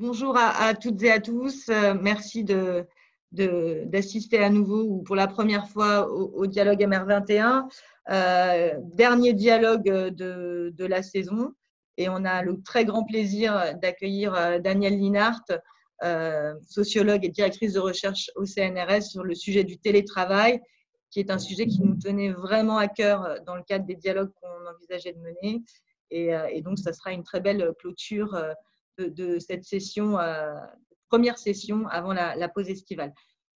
bonjour à, toutes et à tous. Euh, merci de, d'assister à nouveau ou pour la première fois au, dialogue MR21. Euh, dernier dialogue de, de, la saison. Et on a le très grand plaisir d'accueillir euh, Danielle Linhart, sociologue et directrice de recherche au CNRS sur le sujet du télétravail, qui est un sujet qui nous tenait vraiment à cœur dans le cadre des dialogues qu'on envisageait de mener. Et, et donc, ça sera une très belle clôture de, cette session, euh, première session avant la, pause estivale.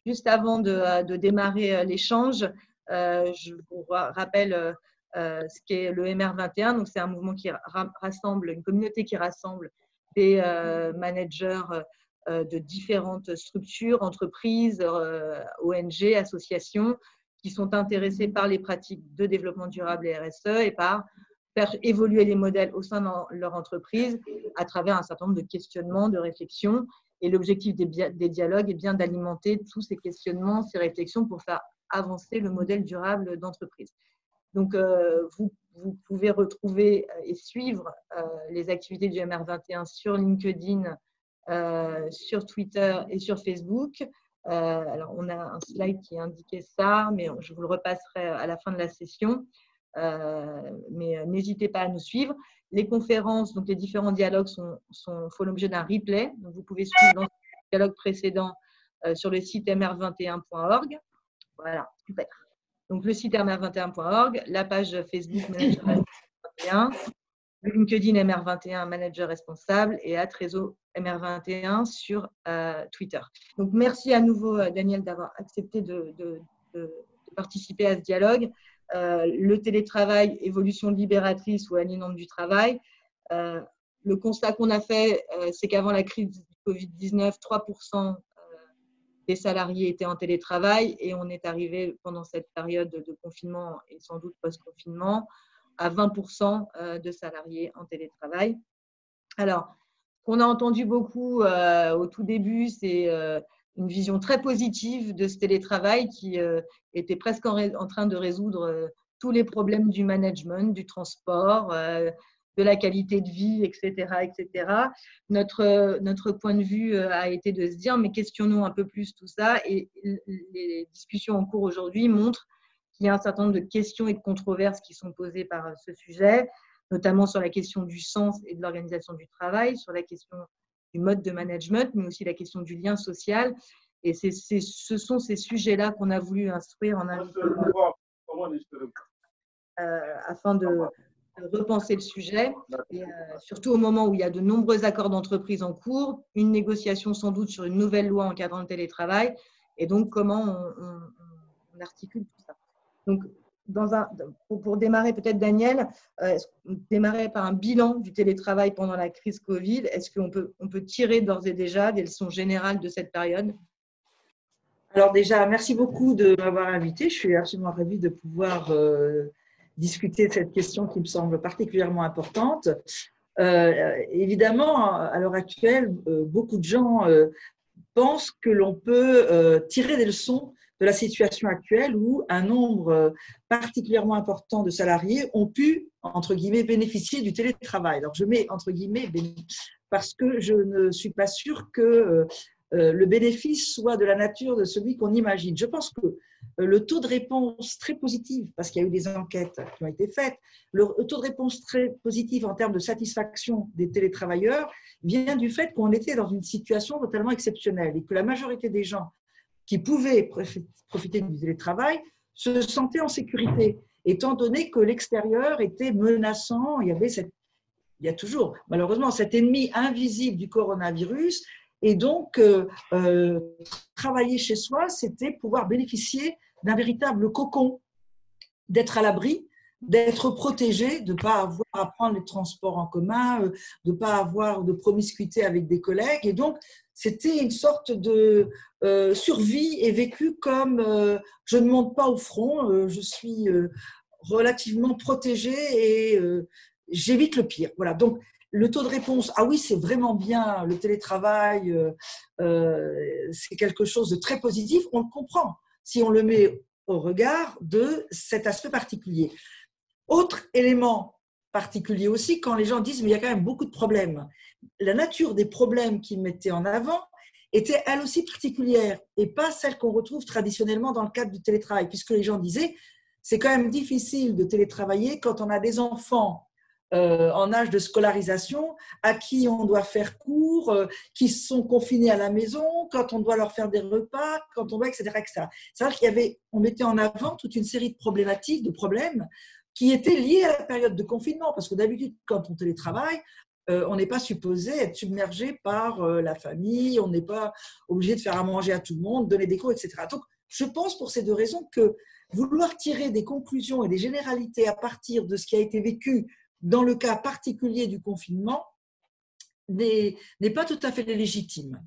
Juste avant de, euh, démarrer euh, l'échange, je vous rappelle ce qu'est le MR21. Donc, c'est un mouvement qui rassemble, une communauté qui rassemble des managers de différentes structures, entreprises, ONG, associations qui sont intéressés par les pratiques de développement durable et RSE et par faire évoluer les modèles au sein de leur entreprise à travers un certain nombre de questionnements, de réflexions. Et l'objectif des, dialogues est bien d'alimenter tous ces questionnements, ces réflexions pour faire avancer le modèle durable d'entreprise. Donc, euh, vous, pouvez retrouver euh, et suivre euh, les activités du MR21 sur LinkedIn, sur Twitter et sur Facebook. alors, on a un slide qui indiquait ça, mais je vous le repasserai à la fin de la session. Euh, mais euh, n'hésitez pas à nous suivre. Les conférences, donc les différents dialogues sont, font l'objet d'un replay. Donc vous pouvez suivre le dialogue précédent euh, sur le site mr21.org. Voilà, super. Donc le site mr21.org, la page Facebook Manager 21, le LinkedIn MR21 Manager responsable et Trésor MR21 sur Twitter. Donc merci à nouveau Daniel d'avoir accepté de, participer à ce dialogue. Euh, le télétravail, évolution libératrice ou aliénante du travail. Euh, le constat qu'on a fait, euh, c'est qu'avant la crise du Covid-19, 3% des salariés étaient en télétravail et on est arrivé pendant cette période de confinement et sans doute post-confinement à 20% de salariés en télétravail. Alors, qu'on a entendu beaucoup au tout début, c'est une vision très positive de ce télétravail qui euh, était presque en, train de résoudre euh, tous les problèmes du management, du transport, euh, de la qualité de vie, etc. etc. Notre, notre point de vue a été de se dire, mais questionnons un peu plus tout ça? Et les discussions en cours aujourd'hui montrent qu'il y a un certain nombre de questions et de controverses qui sont posées par ce sujet, notamment sur la question du sens et de l'organisation du travail, sur la question du mode de management, mais aussi la question du lien social. Et c'est, ce sont ces sujets-là qu'on a voulu instruire en euh, afin de, repenser le sujet, et, euh, surtout au moment où il y a de nombreux accords d'entreprise en cours, une négociation sans doute sur une nouvelle loi encadrant le télétravail, et donc comment on, on articule tout ça. Donc, pour, démarrer peut-être Daniel, euh, démarrer par un bilan du télétravail pendant la crise Covid? Est-ce qu'on peut, tirer d'ores et déjà des leçons générales de cette période? Alors déjà, merci beaucoup de m'avoir invité. Je suis absolument ravie de pouvoir euh, discuter de cette question qui me semble particulièrement importante. Euh, évidemment, à l'heure actuelle, beaucoup de gens pensent que l'on peut tirer des leçons de la situation actuelle où un nombre euh, particulièrement important de salariés ont pu, entre guillemets, bénéficier du télétravail. Alors, je mets entre guillemets parce que je ne suis pas sûre que euh, euh, le bénéfice soit de la nature de celui qu'on imagine. Je pense que le taux de réponse très positif, parce qu'il y a eu des enquêtes qui ont été faites, le taux de réponse très positif en termes de satisfaction des télétravailleurs vient du fait qu'on était dans une situation totalement exceptionnelle et que la majorité des gens qui pouvaient profiter du télétravail se sentaient en sécurité, étant donné que l'extérieur était menaçant. Il y avait cette, il y a toujours malheureusement cet ennemi invisible du coronavirus. Et donc, euh, euh, travailler chez soi, c'était pouvoir bénéficier d'un véritable cocon, d'être à l'abri, d'être protégé, de ne pas avoir à prendre les transports en commun, euh, de ne pas avoir de promiscuité avec des collègues. Et donc, c'était une sorte de euh, survie et vécu comme euh, je ne monte pas au front, euh, je suis relativement protégée et j'évite le pire. Voilà. Donc le taux de réponse, ah oui, c'est vraiment bien, le télétravail, c'est quelque chose de très positif. On le comprend si on le met au regard de cet aspect particulier. Autre élément particulier aussi quand les gens disent mais il y a quand même beaucoup de problèmes. La nature des problèmes qu'ils mettaient en avant était elle aussi particulière et pas celle qu'on retrouve traditionnellement dans le cadre du télétravail, puisque les gens disaient c'est quand même difficile de télétravailler quand on a des enfants euh, en âge de scolarisation à qui on doit faire cours, euh, qui sont confinés à la maison, quand on doit leur faire des repas, quand on doit, etc. etc. C'est vrai qu'il y avait, on mettait en avant toute une série de problématiques, de problèmes qui étaient liés à la période de confinement, parce que d'habitude, quand on télétravaille, euh, on n'est pas supposé être submergé par la famille, on n'est pas obligé de faire à manger à tout le monde, donner des cours, etc. Donc, je pense pour ces deux raisons que vouloir tirer des conclusions et des généralités à partir de ce qui a été vécu dans le cas particulier du confinement, n'est pas tout à fait légitime.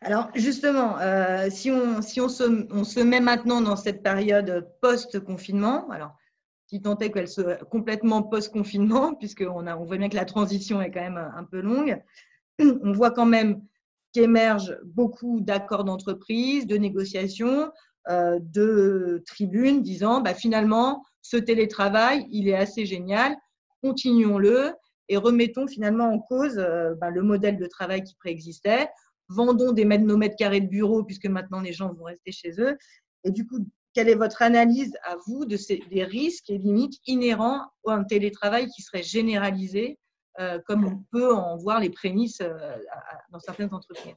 Alors justement, euh, si, on, si on, se, met maintenant dans cette période post-confinement, alors si tant est qu'elle soit complètement post-confinement, puisqu'on on voit bien que la transition est quand même un peu longue, on voit quand même qu'émergent beaucoup d'accords d'entreprise, de négociations, euh, de tribunes disant bah, finalement, ce télétravail, il est assez génial, continuons-le et remettons finalement en cause euh, bah, le modèle de travail qui préexistait. Vendons des mètres, nos mètres carrés de bureau puisque maintenant les gens vont rester chez eux. Et du coup, quelle est votre analyse à vous de ces, des risques et limites inhérents à un télétravail qui serait généralisé, euh, comme on peut en voir les prémices dans certaines entreprises?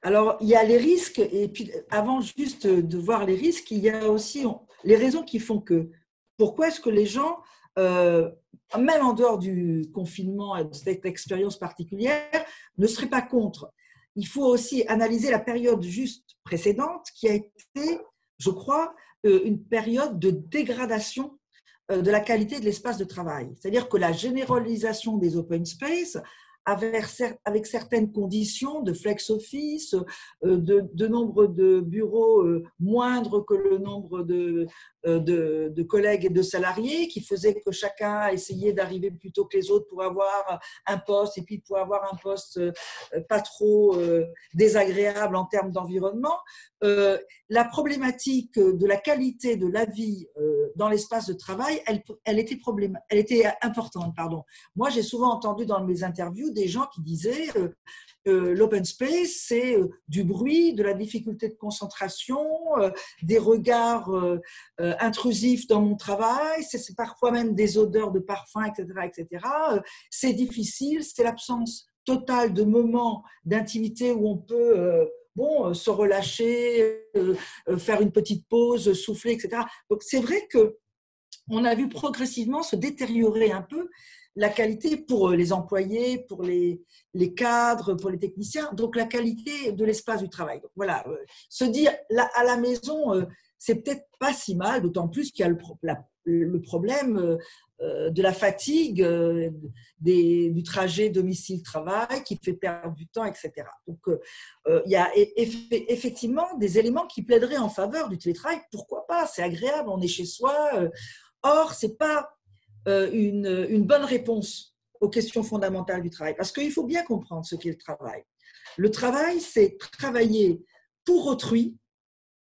Alors, il y a les risques, et puis avant juste de voir les risques, il y a aussi les raisons qui font que. Pourquoi est-ce que les gens, euh, même en dehors du confinement et de cette expérience particulière, ne seraient pas contre? Il faut aussi analyser la période juste précédente qui a été, je crois, euh, une période de dégradation euh, de la qualité de l'espace de travail. C'est-à-dire que la généralisation des open space avec, certaines conditions de flex office, euh, de, nombre de bureaux euh, moindres que le nombre de, euh, de, collègues et de salariés, qui faisaient que chacun essayait d'arriver plus tôt que les autres pour avoir un poste et puis pour avoir un poste pas trop désagréable en termes d'environnement. La problématique de la qualité de la vie dans l'espace de travail, elle, était elle était importante. Pardon. Moi, j'ai souvent entendu dans mes interviews des gens qui disaient euh, euh, l'open space, c'est euh, du bruit, de la difficulté de concentration, des regards intrusifs dans mon travail, c'est parfois même des odeurs de parfum, etc. etc. c'est difficile, c'est l'absence totale de moments d'intimité où on peut bon, se relâcher, faire une petite pause, souffler, etc. Donc c'est vrai que on a vu progressivement se détériorer un peu la qualité pour euh, les employés, pour les, les cadres, pour les techniciens, donc la qualité de l'espace du travail. Donc voilà, euh, se dire à la maison, euh, c'est peut-être pas si mal, d'autant plus qu'il y a le problème de la fatigue, des, du trajet domicile-travail qui fait perdre du temps, etc. Donc il y a effectivement des éléments qui plaideraient en faveur du télétravail. Pourquoi pas? C'est agréable, on est chez soi. Or, c'est pas euh, une, bonne réponse aux questions fondamentales du travail. Parce qu'il faut bien comprendre ce qu'est le travail. Le travail, c'est travailler pour autrui,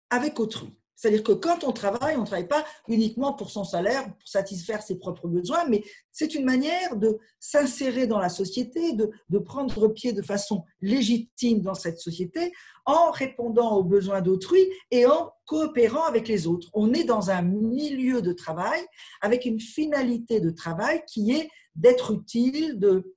avec autrui. C'est-à-dire que quand on travaille, on ne travaille pas uniquement pour son salaire, pour satisfaire ses propres besoins, mais c'est une manière de s'insérer dans la société, de, prendre pied de façon légitime dans cette société en répondant aux besoins d'autrui et en coopérant avec les autres. On est dans un milieu de travail avec une finalité de travail qui est d'être utile, de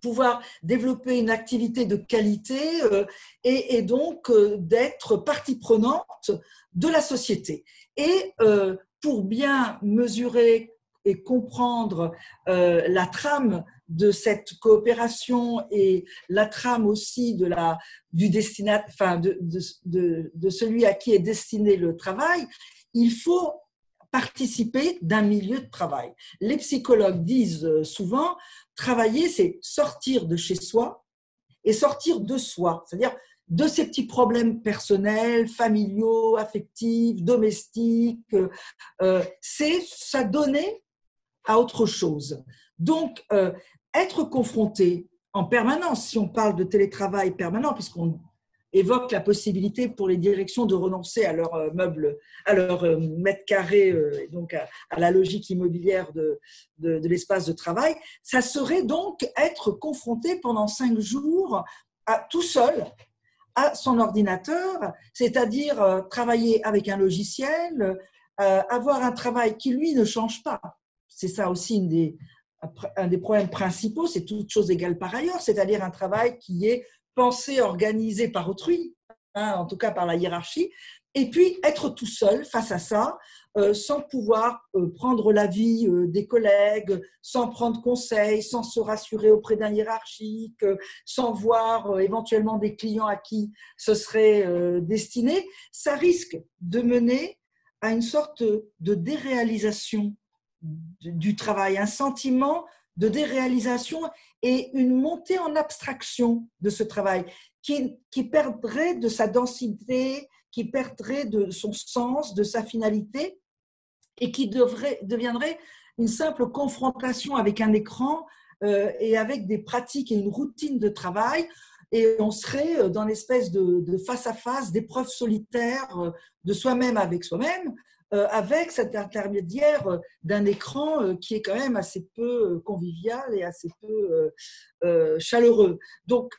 pouvoir développer une activité de qualité euh, et, donc euh, d'être partie prenante de la société. Et euh, pour bien mesurer et comprendre la trame de cette coopération et la trame aussi de la, du destinat, enfin de, de, de celui à qui est destiné le travail, il faut participer d'un milieu de travail. Les psychologues disent souvent, travailler, c'est sortir de chez soi et sortir de soi, c'est-à-dire de ces petits problèmes personnels, familiaux, affectifs, domestiques. Euh, c'est s'adonner à autre chose. Donc, euh, être confronté en permanence, si on parle de télétravail permanent, puisqu'on évoque la possibilité pour les directions de renoncer à leur euh, meuble, à leur euh, mètre carré, donc à, la logique immobilière de, de, de l'espace de travail. Ça serait donc être confronté pendant cinq jours à, tout seul à son ordinateur, c'est-à-dire travailler avec un logiciel, avoir un travail qui, lui, ne change pas. C'est ça aussi une des, un des problèmes principaux, c'est toute chose égale par ailleurs, c'est-à-dire un travail qui est pensé, organisé par autrui, hein, en tout cas par la hiérarchie, et puis être tout seul face à ça, euh, sans pouvoir euh, prendre l'avis euh, des collègues, sans prendre conseil, sans se rassurer auprès d'un hiérarchique, sans voir éventuellement des clients à qui ce serait destiné, ça risque de mener à une sorte de déréalisation du travail, un sentiment de déréalisation et une montée en abstraction de ce travail qui, qui perdrait de sa densité, qui perdrait de son sens, de sa finalité et qui devrait, deviendrait une simple confrontation avec un écran euh, et avec des pratiques et une routine de travail. Et on serait dans l'espèce de, de face à face, d'épreuves solitaires euh, de soi-même avec soi-même, euh, avec cet intermédiaire euh, d'un écran euh, qui est quand même assez peu convivial et assez peu chaleureux. Donc,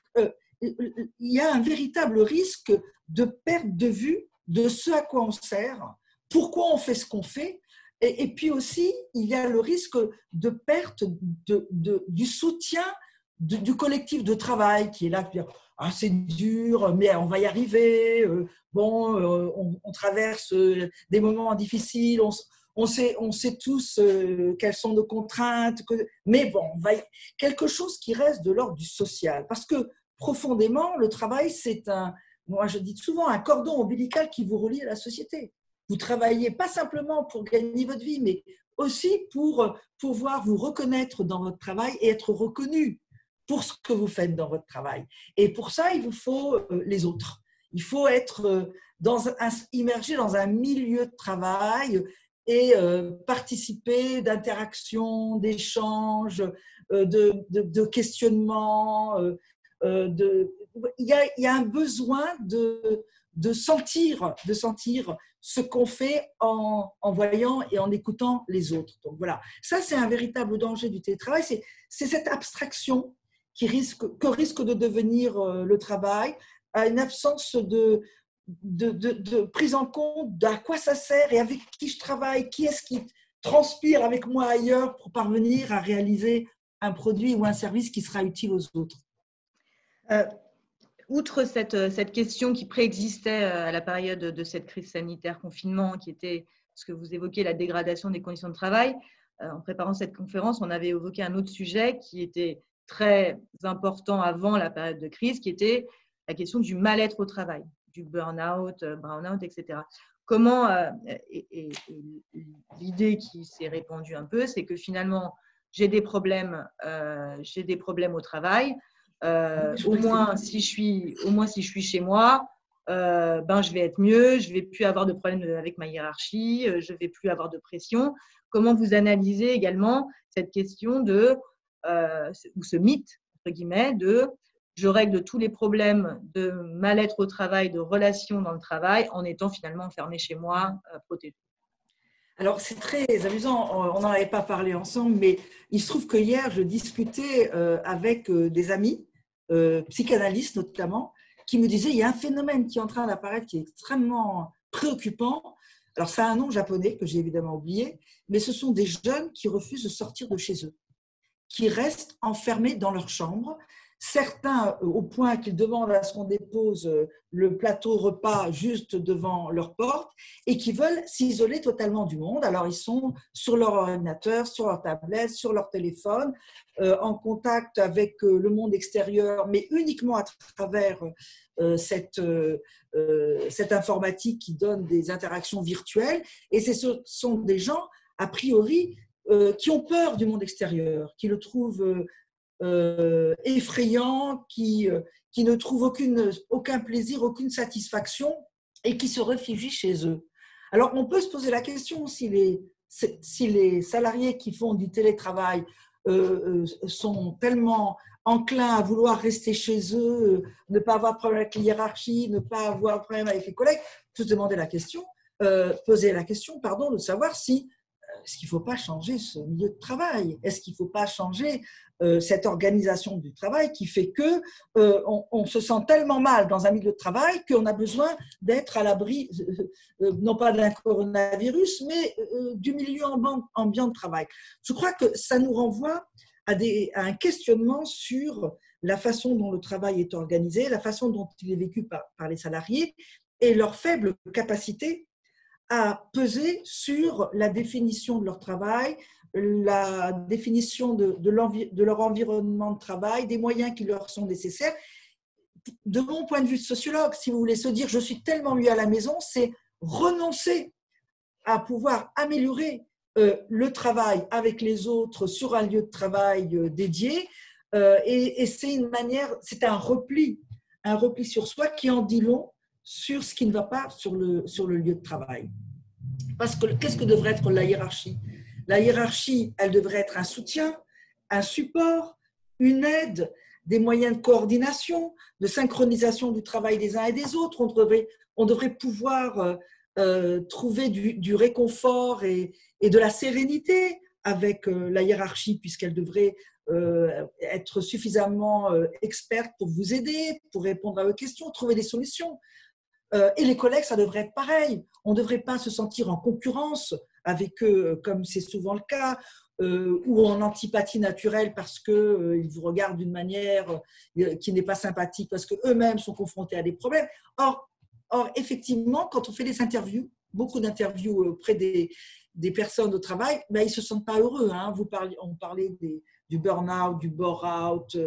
il y a un véritable risque de perte de vue de ce à quoi on sert, pourquoi on fait ce qu'on fait, et, puis aussi, il y a le risque de perte du soutien du collectif de travail qui est là, ah, c'est dur, mais on va y arriver. Euh, bon, euh, on, traverse euh, des moments difficiles. On, sait, on sait tous quelles sont nos contraintes. mais bon, quelque chose qui reste de l'ordre du social. Parce que profondément, le travail, c'est un, moi je dis souvent, un cordon ombilical qui vous relie à la société. Vous travaillez pas simplement pour gagner votre vie, mais aussi pour pouvoir vous reconnaître dans votre travail et être reconnu pour ce que vous faites dans votre travail. Et pour ça, il vous faut euh, les autres. Il faut être euh, immergé dans un milieu de travail et euh, participer d'interactions, d'échanges, de, de, questionnements. de, il, y a, il y a un besoin de, de sentir, de sentir ce qu'on fait en, en, voyant et en écoutant les autres. Donc voilà, ça c'est un véritable danger du télétravail, c'est cette abstraction qui risque, que risque de devenir euh, le travail, à une absence de, de, de, prise en compte d'à quoi ça sert et avec qui je travaille, qui est-ce qui transpire avec moi ailleurs pour parvenir à réaliser un produit ou un service qui sera utile aux autres. Euh, outre cette, cette, question qui préexistait euh, à la période de cette crise sanitaire, confinement, qui était ce que vous évoquez, la dégradation des conditions de travail, en préparant cette conférence, on avait évoqué un autre sujet qui était très important avant la période de crise, qui était la question du mal-être au travail, du burn-out, euh, brown-out, etc. Comment, euh, et, l'idée qui s'est répandue un peu, c'est que finalement, j'ai des problèmes, euh, j'ai des problèmes au travail. au moins, si je suis, au moins si je suis chez moi, ben je vais être mieux, je vais plus avoir de problèmes avec ma hiérarchie, je vais plus avoir de pression. Comment vous analysez également cette question de euh, ou ce mythe, entre guillemets, de je règle tous les problèmes de mal-être au travail, de relations dans le travail, en étant finalement enfermé chez moi, euh, protégé. Alors, c'est très amusant, on n'en avait pas parlé ensemble, mais il se trouve que hier, je discutais euh, avec des amis, psychanalystes notamment, qui me disaient il y a un phénomène qui est en train d'apparaître qui est extrêmement préoccupant. Alors, ça a un nom japonais que j'ai évidemment oublié, mais ce sont des jeunes qui refusent de sortir de chez eux qui restent enfermés dans leur chambre. Certains, euh, au point qu'ils demandent à ce qu'on dépose euh, le plateau repas juste devant leur porte et qui veulent s'isoler totalement du monde. Alors, ils sont sur leur ordinateur, sur leur tablette, sur leur téléphone, euh, en contact avec le monde extérieur, mais uniquement à travers cette, cette informatique qui donne des interactions virtuelles. Et ce sont des gens, a priori, euh, qui ont peur du monde extérieur, qui le trouvent euh, euh, effrayant, qui, qui ne trouvent aucune, aucun plaisir, aucune satisfaction et qui se réfugient chez eux. Alors, on peut se poser la question si les, si les salariés qui font du télétravail sont tellement enclins à vouloir rester chez eux, ne pas avoir problème avec la hiérarchie, ne pas avoir problème avec les collègues, se demander la question, poser la question, pardon, de savoir si est-ce qu'il ne faut pas changer ce milieu de travail? Est-ce qu'il ne faut pas changer euh, cette organisation du travail qui fait que euh, on, se sent tellement mal dans un milieu de travail qu'on a besoin d'être à l'abri, euh, non pas d'un coronavirus, mais du milieu ambiant de travail. Je crois que ça nous renvoie à, un questionnement sur la façon dont le travail est organisé, la façon dont il est vécu par les salariés et leur faible capacité à peser sur la définition de leur travail, la définition de, leur environnement de travail, des moyens qui leur sont nécessaires. De mon point de vue sociologue, si vous voulez se dire je suis tellement lui à la maison, c'est renoncer à pouvoir améliorer euh, le travail avec les autres sur un lieu de travail euh, dédié. Euh, et, et c'est une manière, c'est un repli, un repli sur soi qui en dit long sur ce qui ne va pas sur le, sur le lieu de travail. Parce que qu'est-ce que devrait être la hiérarchie? La hiérarchie, elle devrait être un soutien, un support, une aide, des moyens de coordination, de synchronisation du travail des uns et des autres. On devrait, on devrait pouvoir euh, euh, trouver du, réconfort et, et, de la sérénité avec euh, la hiérarchie, puisqu'elle devrait être suffisamment experte pour vous aider, pour répondre à vos questions, trouver des solutions. Euh, et les collègues, ça devrait être pareil. On ne devrait pas se sentir en concurrence avec eux, comme c'est souvent le cas, euh, ou en antipathie naturelle parce qu'ils euh, vous regardent d'une manière qui n'est pas sympathique, parce qu'eux-mêmes sont confrontés à des problèmes. Or, or, effectivement, quand on fait des interviews, beaucoup d'interviews auprès des, des, personnes au travail, ben, ils ne se sentent pas heureux. Hein. On parlait du burn-out, du bore-out,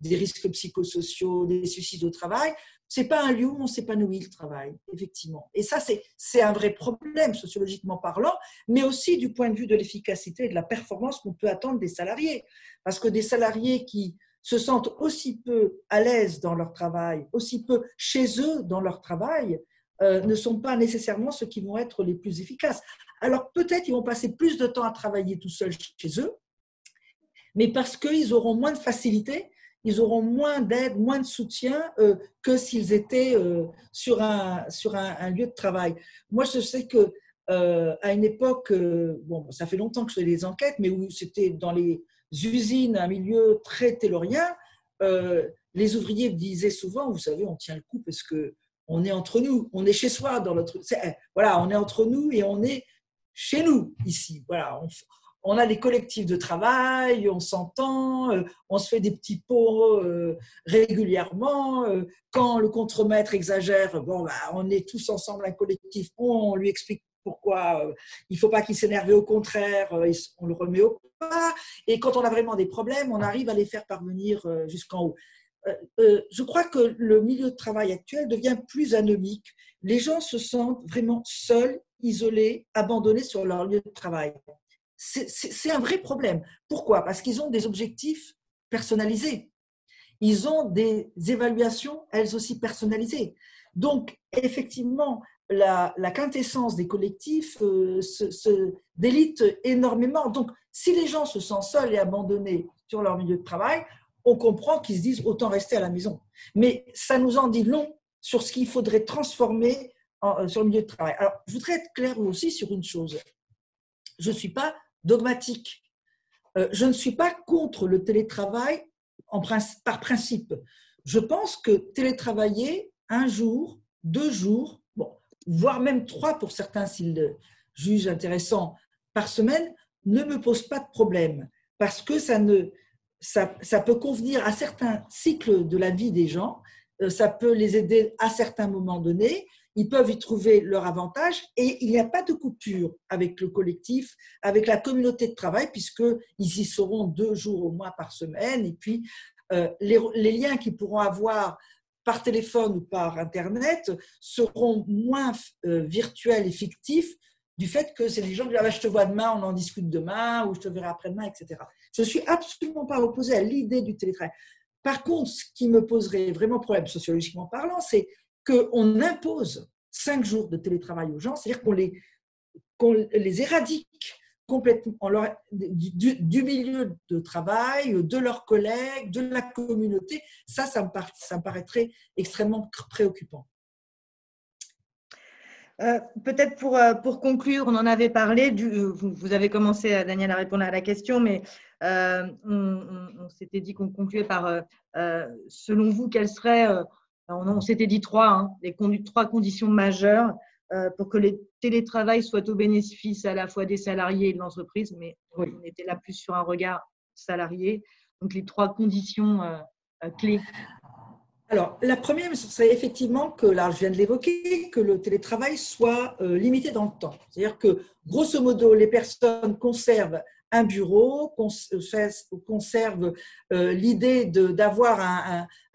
des risques psychosociaux, des suicides au travail c'est pas un lieu où on s'épanouit le travail, effectivement. Et ça, c'est un vrai problème sociologiquement parlant, mais aussi du point de vue de l'efficacité et de la performance qu'on peut attendre des salariés. Parce que des salariés qui se sentent aussi peu à l'aise dans leur travail, aussi peu chez eux dans leur travail, euh, ne sont pas nécessairement ceux qui vont être les plus efficaces. Alors peut-être ils vont passer plus de temps à travailler tout seuls chez eux, mais parce qu'ils auront moins de facilité ils auront moins d'aide, moins de soutien euh, que s'ils étaient euh, sur, un, sur un, lieu de travail. Moi, je sais que euh, à une époque, bon, ça fait longtemps que je fais des enquêtes, mais où c'était dans les usines, un milieu très taylorien, les ouvriers disaient souvent, vous savez, on tient le coup parce que on est entre nous, on est chez soi dans notre, voilà, on est entre nous et on est chez nous ici. Voilà, on, on a des collectifs de travail, on s'entend, euh, on se fait des petits pots euh, régulièrement. Euh, quand le contremaître exagère, bon, bah, on est tous ensemble un collectif, on lui explique pourquoi il ne faut pas qu'il s'énerve, au contraire, on le remet au pas. Et quand on a vraiment des problèmes, on arrive à les faire parvenir jusqu'en haut. Je crois que le milieu de travail actuel devient plus anomique. Les gens se sentent vraiment seuls, isolés, abandonnés sur leur lieu de travail c'est un vrai problème. Pourquoi? Parce qu'ils ont des objectifs personnalisés. Ils ont des évaluations, elles aussi personnalisées. Donc, effectivement, la, quintessence des collectifs euh, se, délite énormément. Donc, si les gens se sentent seuls et abandonnés sur leur milieu de travail, on comprend qu'ils se disent autant rester à la maison. Mais ça nous en dit long sur ce qu'il faudrait transformer euh, sur le milieu de travail. Alors, je voudrais être clair aussi sur une chose. Je ne suis pas dogmatique. Euh, je ne suis pas contre le télétravail par principe. Je pense que télétravailler un jour, deux jours, voire même trois pour certains s'ils le jugent intéressant par semaine, ne me pose pas de problème parce que ça, ne, ça, ça peut convenir à certains cycles de la vie des gens, euh, ça peut les aider à certains moments donnés, ils peuvent y trouver leur avantage et il n'y a pas de coupure avec le collectif, avec la communauté de travail, puisqu'ils y seront deux jours au moins par semaine. Et puis, euh, les, liens qu'ils pourront avoir par téléphone ou par Internet seront moins euh, virtuels et fictifs du fait que c'est des gens qui disent ah ben, Je te vois demain, on en discute demain, ou je te verrai après-demain, etc. Je ne suis absolument pas opposée à l'idée du télétravail. Par contre, ce qui me poserait vraiment problème sociologiquement parlant, c'est qu'on impose cinq jours de télétravail aux gens, c'est-à-dire qu'on les, les éradique complètement du, milieu de travail, de leurs collègues, de la communauté. Ça, ça me, ça me paraîtrait extrêmement préoccupant. Euh, peut-être pour, euh, pour conclure, on en avait parlé, euh, vous, avez commencé, Daniel, à répondre à la question, mais on, s'était dit qu'on concluait par, selon vous, quelles seraient, on, s'était dit trois, hein, les trois conditions majeures pour que le télétravail soit au bénéfice à la fois des salariés et de l'entreprise, mais on était là plus sur un regard salarié. Donc les trois conditions clés alors, la première, ce serait effectivement que, là, je viens de l'évoquer, que le télétravail soit euh, limité dans le temps. C'est-à-dire que, grosso modo, les personnes conservent un bureau, euh, conservent euh, l'idée d'avoir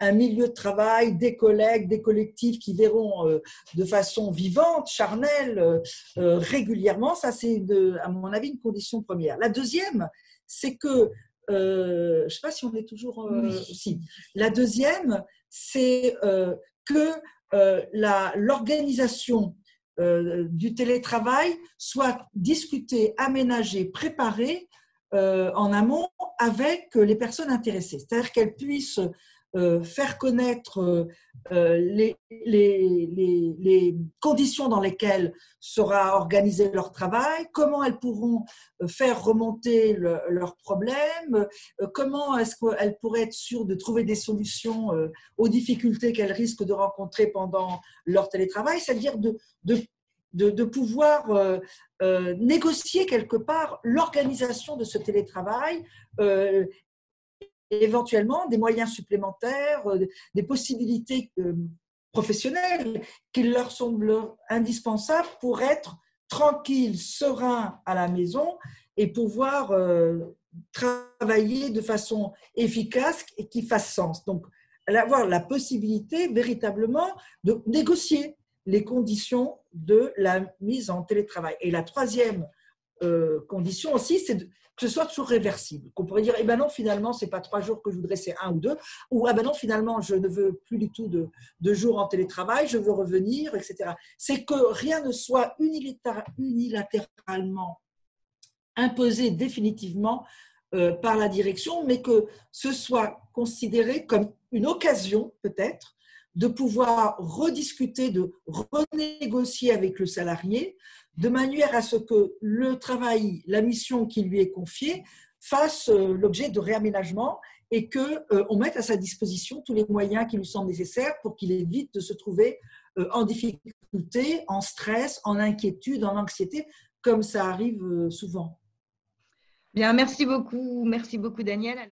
un, milieu de travail, des collègues, des collectifs qui verront de façon vivante, charnelle, régulièrement. Ça, c'est, à mon avis, une condition première. La deuxième, c'est que, je ne sais pas si on est toujours... Si. La deuxième, c'est euh, que euh, l'organisation euh, du télétravail soit discutée, aménagée, préparée en amont avec les personnes intéressées. C'est-à-dire qu'elles puissent euh, faire connaître euh, les, les, conditions dans lesquelles sera organisé leur travail, comment elles pourront euh, faire remonter leurs problèmes, comment est-ce qu'elles pourraient être sûres de trouver des solutions aux difficultés qu'elles risquent de rencontrer pendant leur télétravail, c'est-à-dire de de, pouvoir négocier quelque part l'organisation de ce télétravail éventuellement des moyens supplémentaires, euh, des possibilités euh, professionnelles qui leur semblent indispensables pour être tranquilles, sereins à la maison et pouvoir euh, travailler de façon efficace et qui fasse sens. Donc, avoir la possibilité véritablement de négocier les conditions de la mise en télétravail. Et la troisième condition aussi, c'est de, que ce soit toujours réversible. Qu'on pourrait dire, eh ben non, finalement, c'est pas trois jours que je voudrais, c'est un ou deux. Ou, ah ben non, finalement, je ne veux plus du tout de, jours en télétravail, je veux revenir, etc. C'est que rien ne soit unilatéralement imposé définitivement euh, par la direction, mais que ce soit considéré comme une occasion, peut-être, de pouvoir rediscuter, de renégocier avec le salarié de manière à ce que le travail, la mission qui lui est confiée, fasse euh, l'objet de réaménagement et qu'on euh, mette à sa disposition tous les moyens qui lui sont nécessaires pour qu'il évite de se trouver euh, en difficulté, en stress, en inquiétude, en anxiété, comme ça arrive souvent. Bien, merci beaucoup. Merci beaucoup, Daniel.